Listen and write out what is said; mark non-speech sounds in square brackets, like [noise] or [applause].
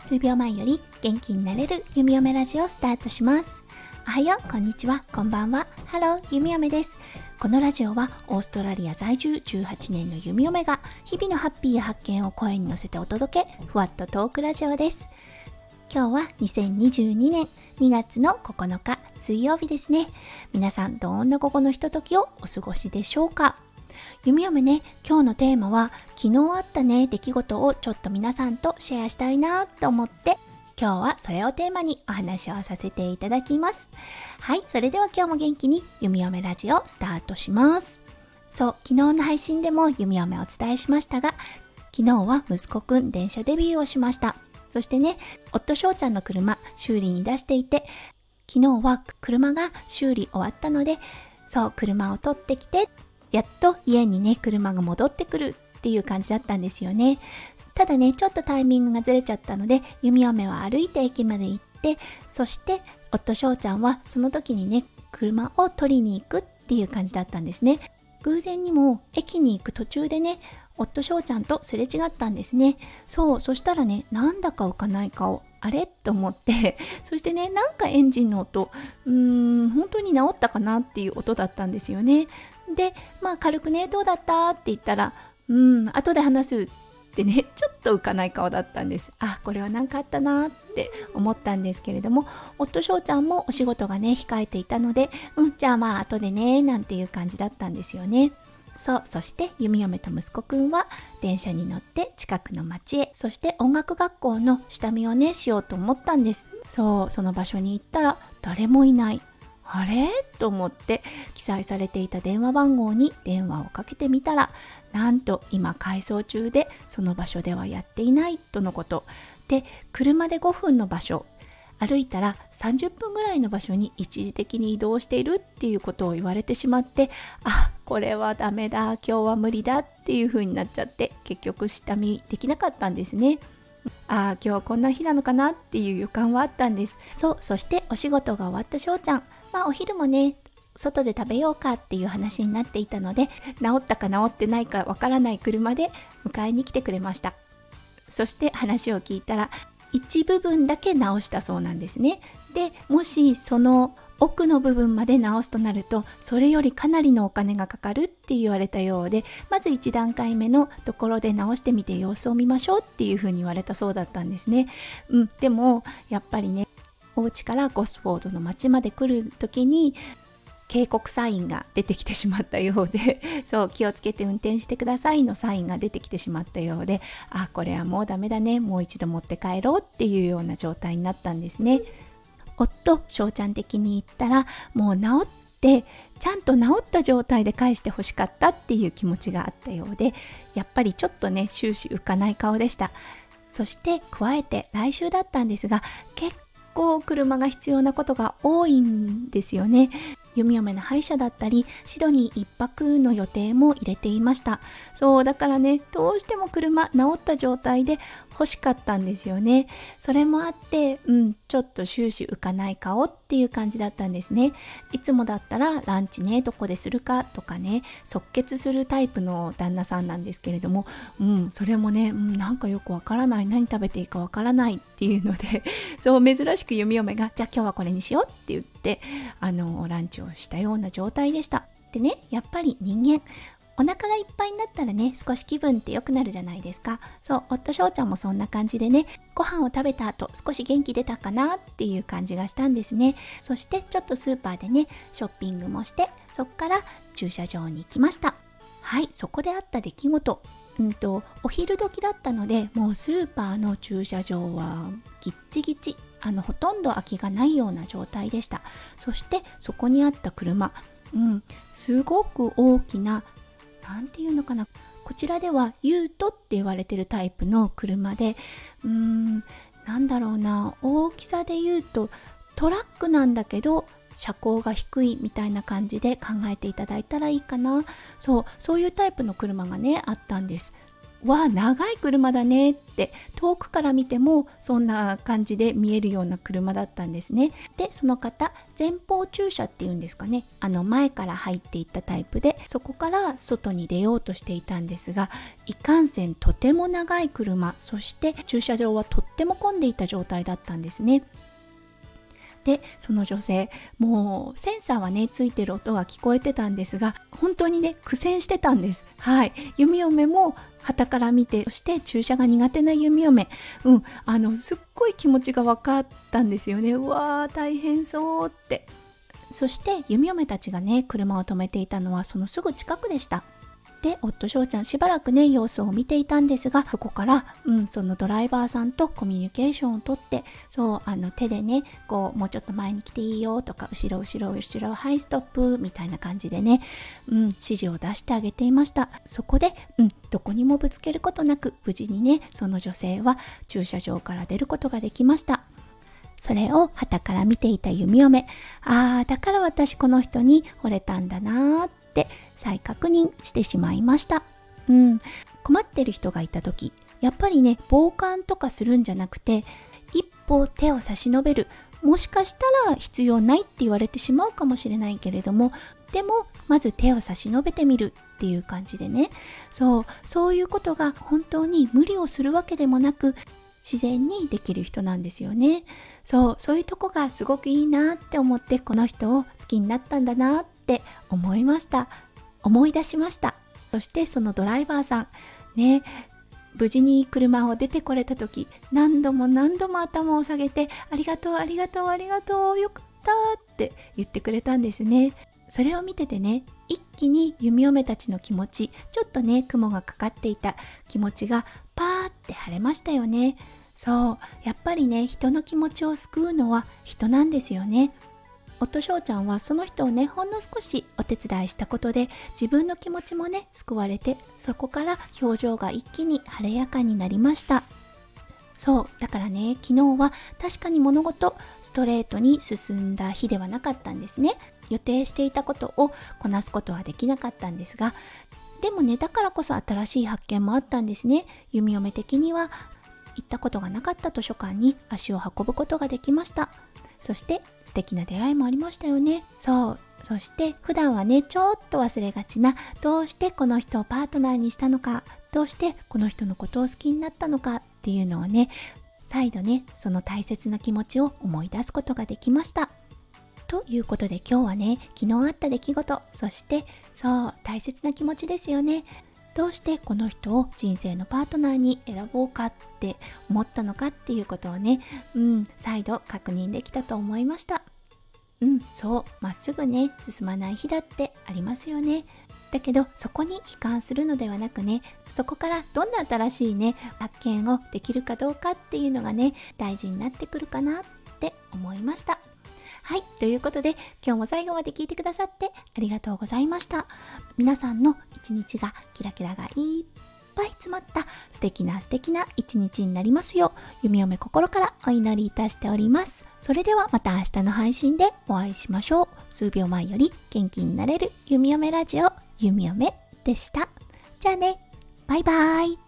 数秒前より元気になれる弓嫁ラジオスタートします。おはようこんにちはこんばんは。ハロー弓嫁です。このラジオはオーストラリア在住18年の弓嫁が日々のハッピーや発見を声に乗せてお届けふわっとトークラジオです。今日は2022年2月の9日水曜日ですね。皆さんどんな午後のひとときをお過ごしでしょうか？弓嫁ね今日のテーマは昨日あったね出来事をちょっと皆さんとシェアしたいなと思って今日はそれをテーマにお話をさせていただきます。はいそれでは今日も元気に弓嫁ラジオスタートします。そう昨日の配信でも弓嫁お伝えしましたが昨日は息子くん電車デビューをしました。そしてね夫翔ちゃんの車修理に出していて昨日は車が修理終わったのでそう車を取ってきてやっと家にね、車が戻ってくるっていう感じだったんですよね。ただね、ちょっとタイミングがずれちゃったので、弓嫁は歩いて駅まで行って、そして夫翔ちゃんはその時にね、車を取りに行くっていう感じだったんですね。偶然にも駅に行く途中でね、夫翔ちゃんとすれ違ったんですね。そう、そしたらね、なんだか浮かない顔。あれ？と思って [laughs] そしてねなんかエンジンの音うーん本当に治ったかなっていう音だったんですよねでまあ軽くねどうだった？って言ったらうん後で話すってね [laughs] ちょっと浮かない顔だったんです。あこれは何かあったなって思ったんですけれども夫翔ちゃんもお仕事がね控えていたのでうんじゃあまあ後でねなんていう感じだったんですよね。そうそして弓嫁と息子くんは電車に乗って近くの町へ。そして音楽学校の下見をねしようと思ったんです。そうその場所に行ったら誰もいない。あれ？と思って記載されていた電話番号に電話をかけてみたらなんと今改装中でその場所ではやっていないとのこと。で車で5分の場所。歩いたら30分ぐらいの場所に一時的に移動しているっていうことを言われてしまってあこれはダメだ。今日は無理だっていう風になっちゃって結局下見できなかったんですね。ああ今日はこんな日なのかなっていう予感はあったんです。そうそしてお仕事が終わった翔ちゃん。まあお昼もね外で食べようかっていう話になっていたので治ったか治ってないかわからない車で迎えに来てくれましたそして話を聞いたら一部分だけ直したそうなんですね。でもしその奥の部分まで直すとなるとそれよりかなりのお金がかかるって言われたようでまず1段階目のところで直してみて様子を見ましょうっていうふうに言われたそうだったんですね。うん、でもやっぱりねお家からゴスフォードの町まで来る時に警告サインが出てきてしまったようで [laughs] そう気をつけて運転してくださいのサインが出てきてしまったようであこれはもうダメだねもう一度持って帰ろうっていうような状態になったんですね。夫翔ちゃん的に言ったらもう治ってちゃんと治った状態で返してほしかったっていう気持ちがあったようでやっぱりちょっとね終始浮かない顔でした。そして加えて来週だったんですが結構車が必要なことが多いんですよね。弓嫁の歯医者だったりシドニー1泊の予定も入れていました。そうだからねどうしても車治った状態で欲しかったんですよね。それもあってうんちょっと終始浮かない顔っていう感じだったんですね。いつもだったらランチねどこでするかとかね即決するタイプの旦那さんなんですけれどもうんそれもね、うん、なんかよくわからない何食べていいかわからないっていうので [laughs] そう珍しく弓嫁がじゃあ今日はこれにしようって言ってあのランチをしたような状態でした。でねやっぱり人間お腹がいっぱいになったらね、少し気分って良くなるじゃないですか。そう、夫翔ちゃんもそんな感じでね、ご飯を食べた後、少し元気出たかなっていう感じがしたんですね。そしてちょっとスーパーでね、ショッピングもして、そっから駐車場に行きました。はい、そこであった出来事。うんと、お昼時だったので、もうスーパーの駐車場はギッチギチ。あの、ほとんど空きがないような状態でした。そしてそこにあった車。うん、すごく大きな何て言うのかな？こちらではユートって言われてるタイプの車でうーんなんだろうな。大きさで言うとトラックなんだけど車高が低いみたいな感じで考えていただいたらいいかな。そうそういうタイプの車がねあったんです。わ長い車だねって遠くから見てもそんな感じで見えるような車だったんですね。でその方前方駐車っていうんですかね。あの前から入っていったタイプでそこから外に出ようとしていたんですがいかんせんとても長い車そして駐車場はとっても混んでいた状態だったんですね。でその女性。もうセンサーはねついてる音が聞こえてたんですが本当にね苦戦してたんです。はい。弓嫁も旗から見てそして注射が苦手な弓嫁。うん。あのすっごい気持ちが分かったんですよね。うわー大変そうって。そして弓嫁たちがね車を止めていたのはそのすぐ近くでした。で夫翔ちゃんしばらくね様子を見ていたんですがそこから、うん、そのドライバーさんとコミュニケーションをとってそうあの手でねこうもうちょっと前に来ていいよとか後ろ後ろ後ろはいストップみたいな感じでね、うん、指示を出してあげていました。そこで、うん、どこにもぶつけることなく無事にねその女性は駐車場から出ることができました。それを旗から見ていた弓嫁ああだから私この人に惚れたんだなーって再確認してしまいました。うん。困ってる人がいた時、やっぱりね、傍観とかするんじゃなくて、一歩手を差し伸べる。もしかしたら必要ないって言われてしまうかもしれないけれども、でも、まず手を差し伸べてみるっていう感じでね。そう、そういうことが本当に無理をするわけでもなく、自然にできる人なんですよね。そう、そういうとこがすごくいいなって思ってこの人を好きになったんだなって思いました。思い出しました。そしてそのドライバーさん、ね、無事に車を出てこれた時、何度も何度も頭を下げて、ありがとう、ありがとう、ありがとう、よかったって言ってくれたんですね。それを見ててね、一気に弓嫁たちの気持ち、ちょっとね、雲がかかっていた気持ちがパーって晴れましたよね。そう、やっぱりね、人の気持ちを救うのは人なんですよね。夫翔ちゃんはその人をねほんの少しお手伝いしたことで自分の気持ちもね救われてそこから表情が一気に晴れやかになりましたそうだからね昨日は確かに物事ストレートに進んだ日ではなかったんですね予定していたことをこなすことはできなかったんですがでもねだからこそ新しい発見もあったんですね。弓嫁的には行ったことがなかった図書館に足を運ぶことができました。そして素敵な出会いもありましたよね。そう。そして普段はねちょっと忘れがちなどうしてこの人をパートナーにしたのかどうしてこの人のことを好きになったのかっていうのをね再度ねその大切な気持ちを思い出すことができました。ということで今日はね昨日あった出来事そしてそう大切な気持ちですよねどうしてこの人を人生のパートナーに選ぼうかって思ったのかっていうことをね、うん、再度確認できたと思いました。うん、そう、まっすぐね、進まない日だってありますよね。だけど、そこに悲観するのではなくね、そこからどんな新しいね、発見をできるかどうかっていうのがね、大事になってくるかなって思いました。はい。ということで、今日も最後まで聞いてくださってありがとうございました。皆さんの一日がキラキラがいっぱい詰まった素敵な素敵な一日になりますよう、弓嫁心からお祈りいたしております。それではまた明日の配信でお会いしましょう。数秒前より元気になれる弓嫁ラジオ、弓嫁でした。じゃあね、バイバーイ。